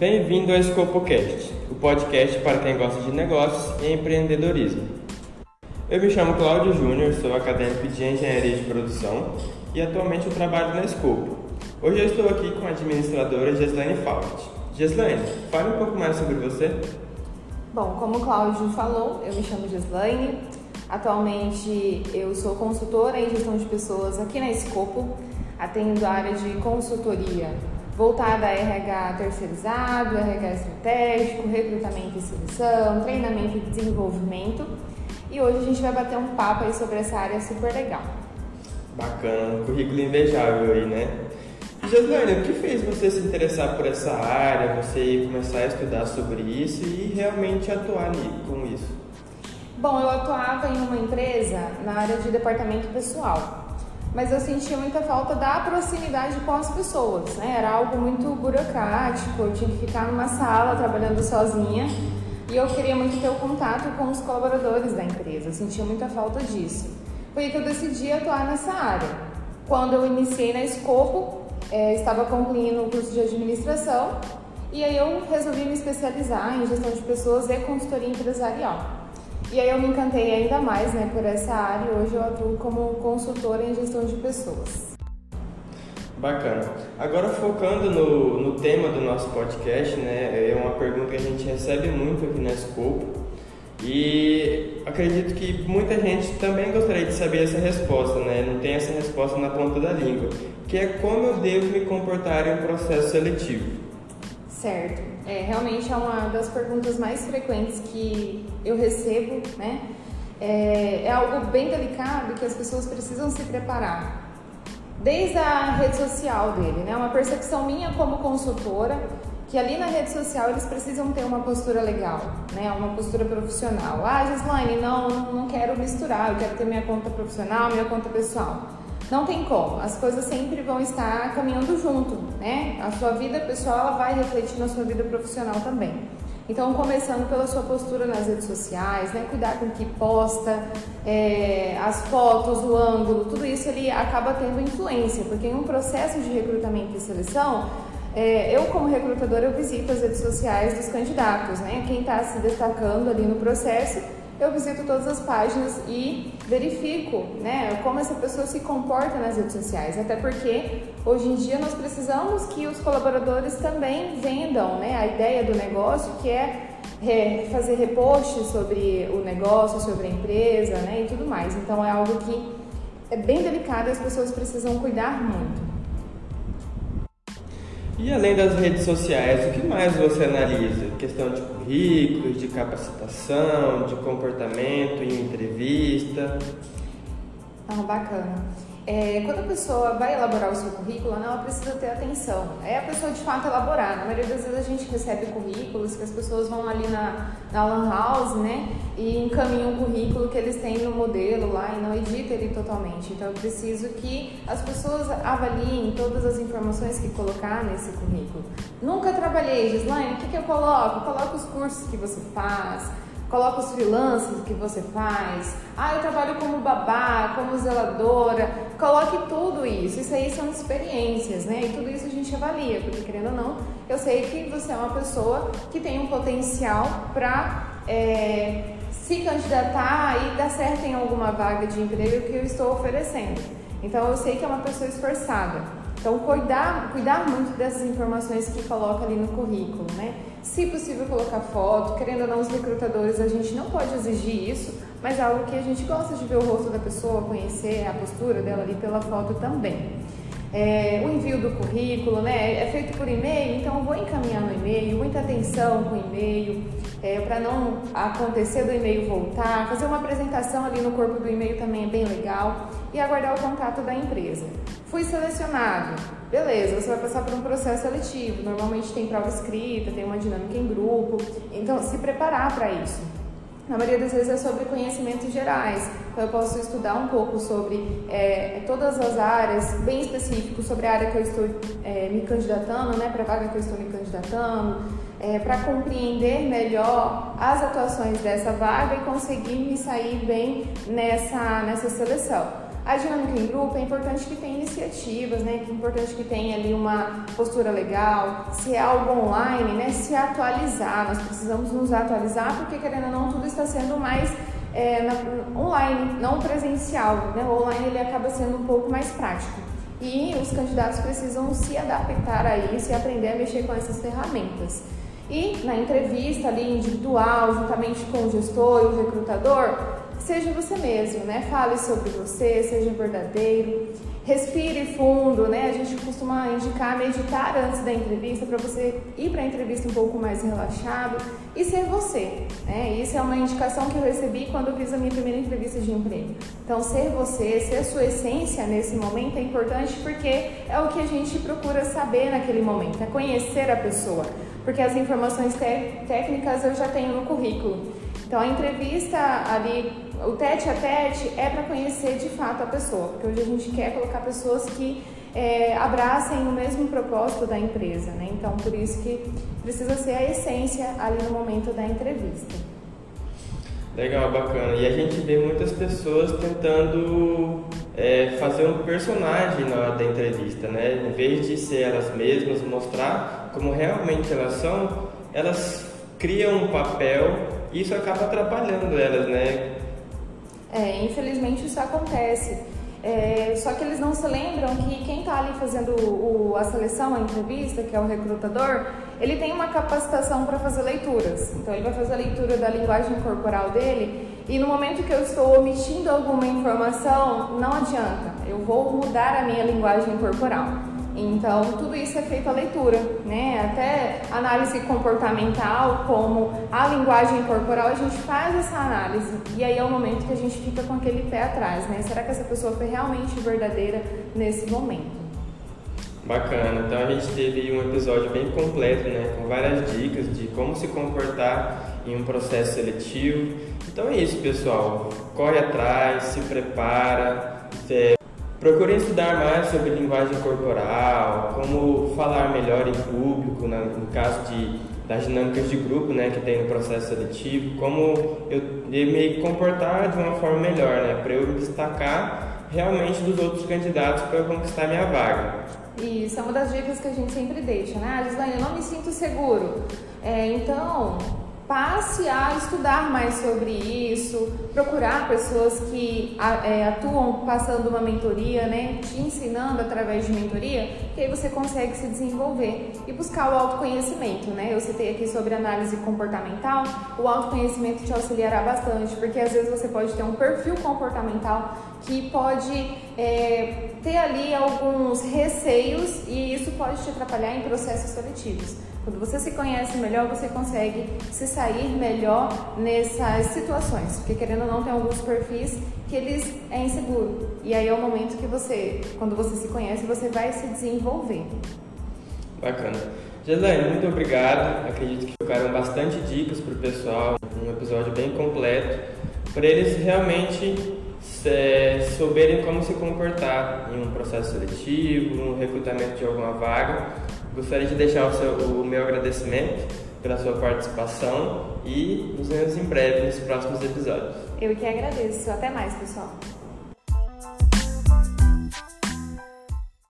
Bem-vindo ao EscopoCast, o podcast para quem gosta de negócios e empreendedorismo. Eu me chamo Cláudio Júnior, sou acadêmico de Engenharia de Produção e atualmente eu trabalho na Escopo. Hoje eu estou aqui com a administradora Geslaine Faust. Geslaine, fale um pouco mais sobre você. Bom, como o Cláudio falou, eu me chamo Geslaine. Atualmente eu sou consultora em gestão de pessoas aqui na Escopo, atendo a área de consultoria voltada a RH terceirizado, RH estratégico, recrutamento e seleção, treinamento e desenvolvimento. E hoje a gente vai bater um papo aí sobre essa área super legal. Bacana, currículo invejável aí, né? Josiane, o que fez você se interessar por essa área, você começar a estudar sobre isso e realmente atuar com isso? Bom, eu atuava em uma empresa na área de departamento pessoal, mas eu sentia muita falta da proximidade com as pessoas, né? Era algo muito burocrático, eu tinha que ficar numa sala trabalhando sozinha e eu queria muito ter o contato com os colaboradores da empresa, eu sentia muita falta disso. Foi aí que eu decidi atuar nessa área. Quando eu iniciei na Escopo, é, estava concluindo o curso de administração e aí eu resolvi me especializar em gestão de pessoas e consultoria empresarial. E aí eu me encantei ainda mais né, por essa área e hoje eu atuo como consultora em gestão de pessoas. Bacana. Agora focando no, no tema do nosso podcast, né, é uma pergunta que a gente recebe muito aqui na Scope e acredito que muita gente também gostaria de saber essa resposta, né? Não tem essa resposta na ponta da língua, que é como eu devo me comportar em um processo seletivo. Certo. É, realmente é uma das perguntas mais frequentes que eu recebo, né? É, é algo bem delicado que as pessoas precisam se preparar. Desde a rede social dele, né? Uma percepção minha como consultora que ali na rede social eles precisam ter uma postura legal, né? Uma postura profissional. Ah, Gislaine, não, não quero misturar, eu quero ter minha conta profissional, minha conta pessoal. Não tem como, as coisas sempre vão estar caminhando junto, né? A sua vida pessoal ela vai refletir na sua vida profissional também. Então, começando pela sua postura nas redes sociais, né? Cuidar com o que posta, é, as fotos, o ângulo, tudo isso ele acaba tendo influência, porque em um processo de recrutamento e seleção, é, eu como recrutadora eu visito as redes sociais dos candidatos, né? Quem está se destacando ali no processo eu visito todas as páginas e verifico né, como essa pessoa se comporta nas redes sociais. Até porque hoje em dia nós precisamos que os colaboradores também vendam né, a ideia do negócio, que é fazer repost sobre o negócio, sobre a empresa né, e tudo mais. Então é algo que é bem delicado e as pessoas precisam cuidar muito. E além das redes sociais, o que mais você analisa? Questão de currículos, de capacitação, de comportamento em entrevista? Ah, bacana. É, quando a pessoa vai elaborar o seu currículo, ela precisa ter atenção. É a pessoa de fato elaborar. Na maioria das vezes a gente recebe currículos que as pessoas vão ali na, na Lan House, né? E encaminham o currículo que eles têm no modelo lá e não editam ele totalmente. Então eu preciso que as pessoas avaliem todas as informações que colocar nesse currículo. Nunca trabalhei, Gislaine, o que, que eu coloco? Coloco os cursos que você faz Coloca os freelancers que você faz. Ah, eu trabalho como babá, como zeladora. Coloque tudo isso. Isso aí são experiências, né? E tudo isso a gente avalia, porque querendo ou não, eu sei que você é uma pessoa que tem um potencial para é, se candidatar e dar certo em alguma vaga de emprego que eu estou oferecendo. Então eu sei que é uma pessoa esforçada. Então, cuidar, cuidar muito dessas informações que coloca ali no currículo, né? Se possível, colocar foto. Querendo ou não, os recrutadores, a gente não pode exigir isso, mas é algo que a gente gosta de ver o rosto da pessoa, conhecer a postura dela ali pela foto também. É, o envio do currículo, né? É feito por e-mail, então eu vou encaminhar no e-mail, muita atenção com o e-mail, é, para não acontecer do e-mail voltar, fazer uma apresentação ali no corpo do e-mail também é bem legal e aguardar o contato da empresa. Fui selecionado, beleza, você vai passar por um processo seletivo, normalmente tem prova escrita, tem uma dinâmica em grupo, então se preparar para isso. Na maioria das vezes é sobre conhecimentos gerais. Então eu posso estudar um pouco sobre é, todas as áreas, bem específico sobre a área que eu estou é, me candidatando, né, para a vaga que eu estou me candidatando, é, para compreender melhor as atuações dessa vaga e conseguir me sair bem nessa, nessa seleção. A dinâmica em grupo é importante que tenha iniciativas, né? É importante que tenha ali uma postura legal. Se é algo online, né? Se atualizar. Nós precisamos nos atualizar porque querendo ou não tudo está sendo mais é, na, online, não presencial. Né? O online ele acaba sendo um pouco mais prático. E os candidatos precisam se adaptar a isso e aprender a mexer com essas ferramentas. E na entrevista ali individual, juntamente com o gestor e o recrutador, seja você mesmo, né? Fale sobre você, seja verdadeiro. Respire fundo, né? A gente costuma indicar meditar antes da entrevista para você ir para a entrevista um pouco mais relaxado e ser você, né? Isso é uma indicação que eu recebi quando eu fiz a minha primeira entrevista de emprego. Então, ser você, ser a sua essência nesse momento é importante porque é o que a gente procura saber naquele momento, é conhecer a pessoa, porque as informações técnicas eu já tenho no currículo. Então, a entrevista ali o tete a tete é para conhecer de fato a pessoa, porque hoje a gente quer colocar pessoas que é, abracem o mesmo propósito da empresa, né? Então, por isso que precisa ser a essência ali no momento da entrevista. Legal, bacana. E a gente vê muitas pessoas tentando é, fazer um personagem na hora da entrevista, né? Em vez de ser elas mesmas, mostrar como realmente elas são, elas criam um papel e isso acaba atrapalhando elas, né? É, infelizmente isso acontece. É, só que eles não se lembram que quem está ali fazendo o, a seleção, a entrevista, que é o recrutador, ele tem uma capacitação para fazer leituras. Então ele vai fazer a leitura da linguagem corporal dele e no momento que eu estou omitindo alguma informação, não adianta. Eu vou mudar a minha linguagem corporal. Então, tudo isso é feito a leitura, né? Até análise comportamental, como a linguagem corporal, a gente faz essa análise. E aí é o momento que a gente fica com aquele pé atrás, né? Será que essa pessoa foi realmente verdadeira nesse momento? Bacana. Então, a gente teve um episódio bem completo, né? Com várias dicas de como se comportar em um processo seletivo. Então é isso, pessoal. Corre atrás, se prepara. Procurem estudar mais sobre linguagem corporal, como falar melhor em público, no caso de, das dinâmicas de grupo né, que tem no processo seletivo, como eu, eu me comportar de uma forma melhor, né, para eu me destacar realmente dos outros candidatos para conquistar minha vaga. Isso é uma das dicas que a gente sempre deixa, né? Ah, Gislaine, eu não me sinto seguro. É, então, passe a estudar mais sobre isso, procurar pessoas que é, atuam passando uma mentoria, né, te ensinando através de mentoria, que aí você consegue se desenvolver e buscar o autoconhecimento, né? Eu citei aqui sobre análise comportamental, o autoconhecimento te auxiliará bastante, porque às vezes você pode ter um perfil comportamental que pode é, ter ali alguns receios e isso pode te atrapalhar em processos seletivos. Quando você se conhece melhor, você consegue se sair melhor nessas situações, porque querendo ou não tem alguns perfis que eles é inseguro. E aí é o momento que você, quando você se conhece, você vai se desenvolver. Bacana. Gislaine, muito obrigado. Acredito que ficaram bastante dicas para o pessoal, um episódio bem completo, para eles realmente é, souberem como se comportar em um processo seletivo, no recrutamento de alguma vaga. Gostaria de deixar o, seu, o meu agradecimento pela sua participação e nos vemos em breve nos próximos episódios. Eu que agradeço. Até mais, pessoal.